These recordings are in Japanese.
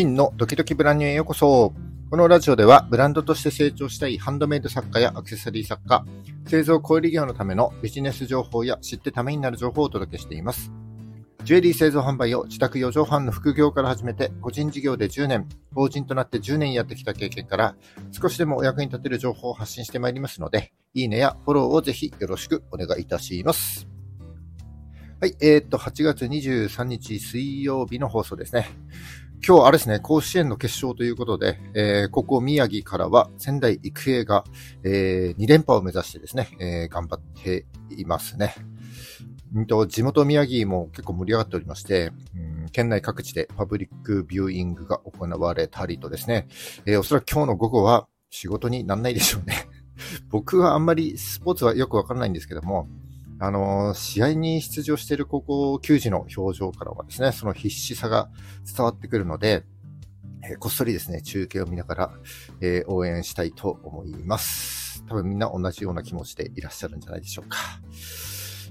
真のドキドキブランニューへようこそ。このラジオではブランドとして成長したいハンドメイド作家やアクセサリー作家、製造小売業のためのビジネス情報や知ってためになる情報をお届けしています。ジュエリー製造販売を自宅4畳半の副業から始めて、個人事業で10年、法人となって10年やってきた経験から、少しでもお役に立てる情報を発信してまいりますので、いいねやフォローをぜひよろしくお願いいたします。はい、えー、っと、8月23日水曜日の放送ですね。今日、あれですね、甲子園の決勝ということで、えー、ここ宮城からは仙台育英が、えー、2連覇を目指してですね、えー、頑張っていますね。んと地元宮城も結構盛り上がっておりまして、うん、県内各地でパブリックビューイングが行われたりとですね、えー、おそらく今日の午後は仕事になんないでしょうね。僕はあんまりスポーツはよくわからないんですけども、あの、試合に出場している高校球児の表情からはですね、その必死さが伝わってくるので、えー、こっそりですね、中継を見ながら、えー、応援したいと思います。多分みんな同じような気持ちでいらっしゃるんじゃないでしょうか。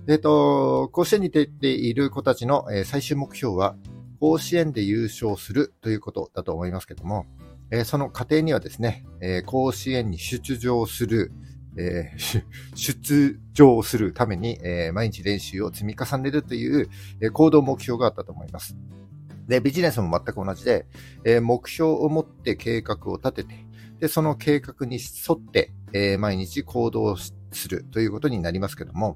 えっ、ー、と、甲子園に出ている子たちの、え、最終目標は、甲子園で優勝するということだと思いますけども、え、その過程にはですね、え甲子園に出場する、え 出場するために、え毎日練習を積み重ねるという、え行動目標があったと思います。で、ビジネスも全く同じで、え目標を持って計画を立てて、で、その計画に沿って、え毎日行動するということになりますけども、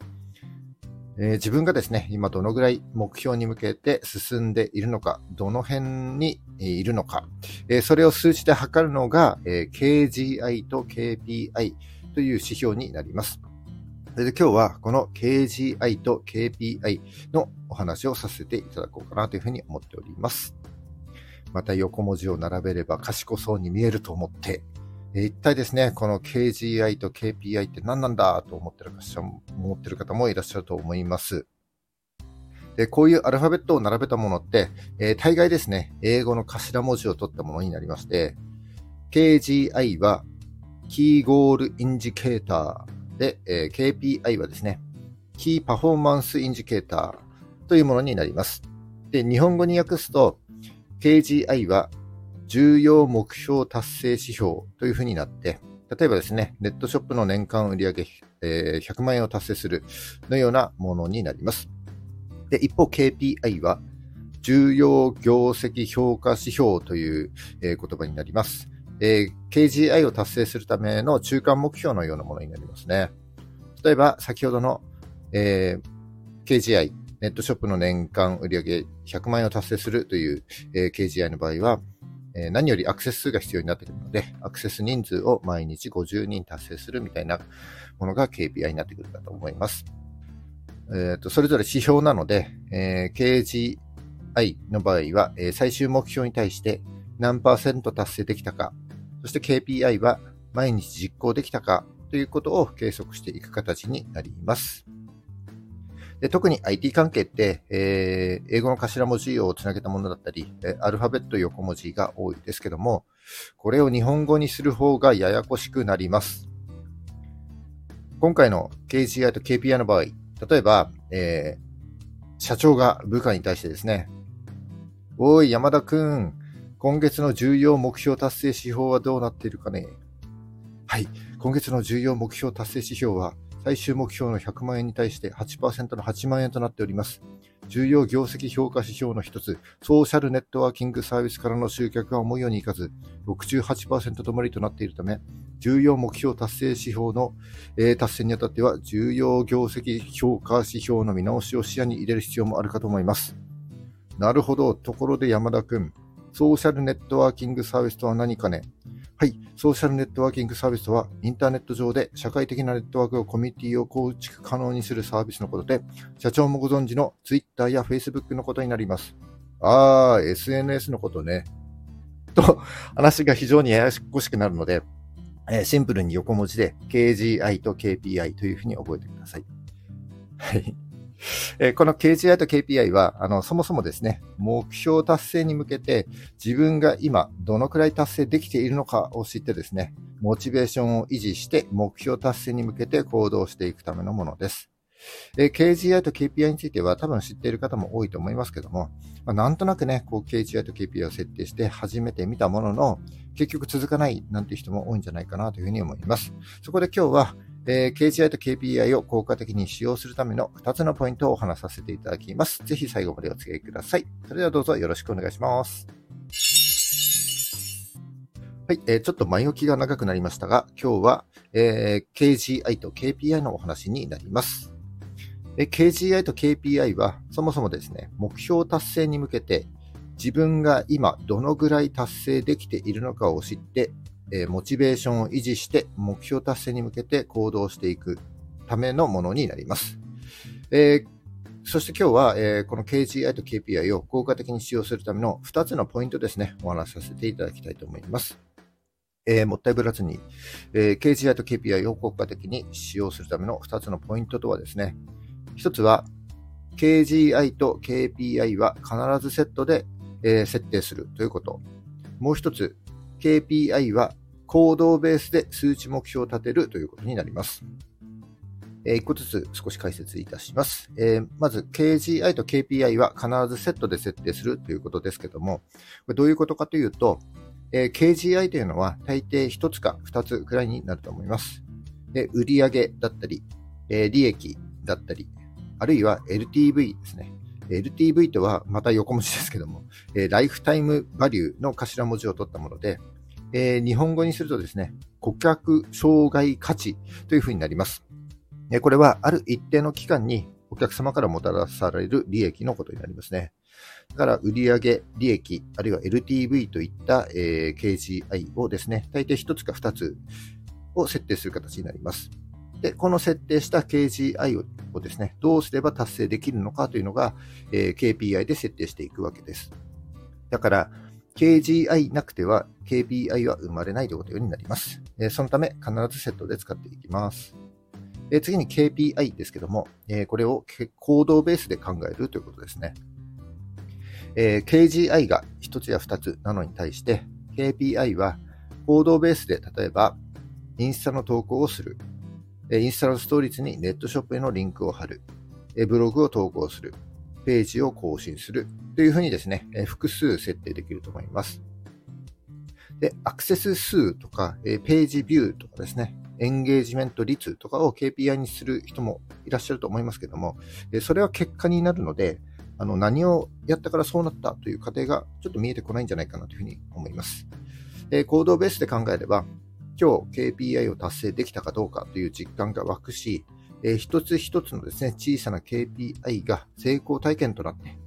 え、自分がですね、今どのぐらい目標に向けて進んでいるのか、どの辺にいるのか、え、それを数値で測るのが、え、KGI と KPI という指標になります。それで今日はこの KGI と KPI のお話をさせていただこうかなというふうに思っております。また横文字を並べれば賢そうに見えると思って一体ですね、この KGI と KPI って何なんだと思ってる方思ってる方もいらっしゃると思います。でこういうアルファベットを並べたものって、えー、大概ですね、英語の頭文字を取ったものになりまして、KGI は Key Goal Indicator で、えー、KPI はですね、 Key Performance Indicator というものになります。で、日本語に訳すと、KGI は重要目標達成指標というふうになって、例えばですね、ネットショップの年間売上、えー、100万円を達成するのようなものになります。で、一方 KPI は、重要業績評価指標という、えー、言葉になります。えー、KGI を達成するための中間目標のようなものになりますね。例えば、先ほどの、えー、KGI、ネットショップの年間売上100万円を達成するという、えー、KGI の場合は、え何よりアクセス数が必要になってくるので、アクセス人数を毎日50人達成するみたいなものが KPI になってくるかと思います。えーと、それぞれ指標なので、えー、KGI の場合は、えー、最終目標に対して何パーセント達成できたか、そして KPI は毎日実行できたかということを計測していく形になります。で特に IT 関係って、えー、英語の頭文字をつなげたものだったり、アルファベット横文字が多いですけども、これを日本語にする方がややこしくなります。今回の KGI と KPI の場合、例えば、えー、社長が部下に対してですね、おい、山田くん、今月の重要目標達成指標はどうなっているかね？はい、今月の重要目標達成指標は最終目標の100万円に対して8%の8万円となっております。重要業績評価指標の一つ、ソーシャルネットワーキングサービスからの集客が思うようにいかず、68%止まりとなっているため、重要目標達成指標の、えー、達成にあたっては、重要業績評価指標の見直しを視野に入れる必要もあるかと思います。なるほど。ところで山田くん、ソーシャルネットワーキングサービスとは何かね？はい。ソーシャルネットワーキングサービスとは、インターネット上で社会的なネットワークをコミュニティを構築可能にするサービスのことで、社長もご存知の Twitter や Facebook のことになります。あー、SNS のことね。と、話が非常にややこしくなるので、えー、シンプルに横文字で KGI と KPI というふうに覚えてください。はい。えー、この KGI と KPI は、あの、そもそもですね、目標達成に向けて自分が今どのくらい達成できているのかを知ってですね、モチベーションを維持して目標達成に向けて行動していくためのものです。えー、KGI と KPI については多分知っている方も多いと思いますけども、まあ、なんとなくね、こう KGI と KPI を設定して初めて見たものの、結局続かないなんていう人も多いんじゃないかなというふうに思います。そこで今日は、えー、KGI と KPI を効果的に使用するための2つのポイントをお話させていただきます。ぜひ最後までお付き合いください。それではどうぞよろしくお願いします。はい、えー、ちょっと前置きが長くなりましたが、今日は、えー、KGI と KPI のお話になります。KGI と KPI はそもそもですね、目標達成に向けて自分が今どのぐらい達成できているのかを知って、えモチベーションを維持して目標達成に向けて行動していくためのものになります。えー、そして今日は、えー、この KGI と KPI を効果的に使用するための2つのポイントですね、お話しさせていただきたいと思います。えー、もったいぶらずに、えー、KGI と KPI を効果的に使用するための2つのポイントとはですね、一つは、KGI と KPI は必ずセットで、えー、設定するということ。もう一つ、KPI は行動ベースで数値目標を立てるということになります。えー、一個ずつ少し解説いたします。えー、まず、KGI と KPI は必ずセットで設定するということですけども、これどういうことかというと、えー、KGI というのは大抵1つか2つくらいになると思います。で売上だったり、え利益だったり、あるいは LTV ですね。LTV とはまた横文字ですけども、えー、ライフタイムバリューの頭文字を取ったもので、えー、日本語にするとですね、顧客障害価値というふうになります。え、これはある一定の期間にお客様からもたらされる利益のことになりますね。だから、売上、利益、あるいは LTV といった、えー、KGI をですね、大抵1つか2つを設定する形になります。で、この設定した KGI をですね、どうすれば達成できるのかというのが、えー、KPI で設定していくわけです。だから、KGI なくては KPI は生まれないということになります。え、そのため、必ずセットで使っていきます。え、次に KPI ですけども、えこれを行動ベースで考えるということですね。え KGI が1つや2つなのに対して、KPI は行動ベースで例えば、インスタの投稿をする、インスタのストーリーズにネットショップへのリンクを貼る、ブログを投稿する、ページを更新するというふうにですね、複数設定できると思います。で、アクセス数とか、ページビューとかですね、エンゲージメント率とかを KPI にする人もいらっしゃると思いますけども、それは結果になるので、あの何をやったからそうなったという過程がちょっと見えてこないんじゃないかなというふうに思います。行動ベースで考えれば、今日 KPI を達成できたかどうかという実感が湧くし、えー、一つ一つのですね、小さな KPI が成功体験となって、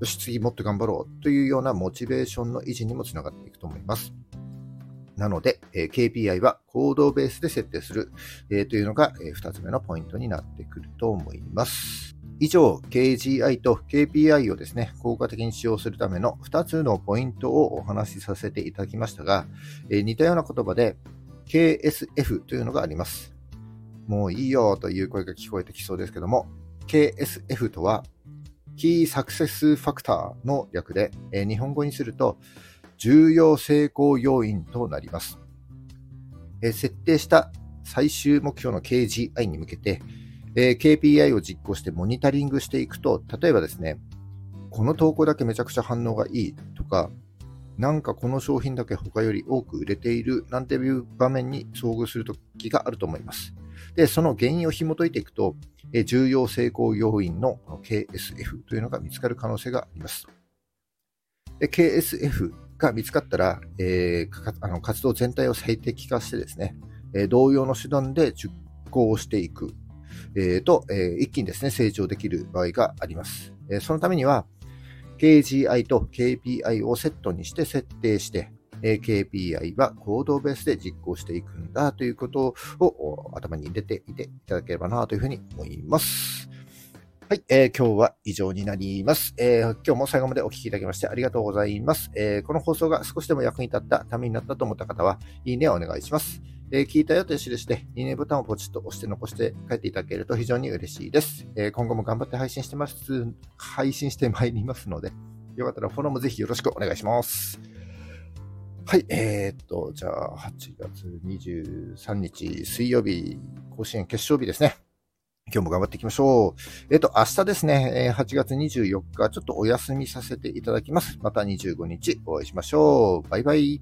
よし、次もっと頑張ろうというようなモチベーションの維持にもつながっていくと思います。なので、えー、KPI は行動ベースで設定する、えー、というのが、えー、2つ目のポイントになってくると思います。以上、KGI と KPI をですね、効果的に使用するための2つのポイントをお話しさせていただきましたが、えー、似たような言葉で、KSF というのがあります。もういいよという声が聞こえてきそうですけども、KSF とは、Key Success Factor の略で、え、日本語にすると、重要成功要因となります。え、設定した最終目標の KGI に向けて、えー、KPI を実行してモニタリングしていくと、例えばですね、この投稿だけめちゃくちゃ反応がいいとか、なんかこの商品だけ他より多く売れているなんていう場面に遭遇するときがあると思います。で、その原因を紐解いていくと、え重要成功要因の KSF というのが見つかる可能性があります。で KSF が見つかったら、えー、あの活動全体を最適化してですね、え同様の手段で実行していく、えー、と、え、一気にですね、成長できる場合があります。えそのためには、KGI と KPI をセットにして設定して、え KPI は行動ベースで実行していくんだということを頭に入れていていただければなというふうに思います。はい、えー、今日は以上になります、えー、今日も最後までお聴きいただきましてありがとうございます、えー、この放送が少しでも役に立ったためになったと思った方は、いいねをお願いします。えー、聞いたよという印で、いいねボタンをポチッと押して残して帰っていただけると非常に嬉しいです。え、今後も頑張って配信してます、配信してまいりますので、よかったらフォローもぜひよろしくお願いします。はい、えー、っと、じゃあ、8月23日水曜日、甲子園決勝日ですね。今日も頑張っていきましょう。えっ、と、明日ですね、8月24日、ちょっとお休みさせていただきます。また25日お会いしましょう。バイバイ。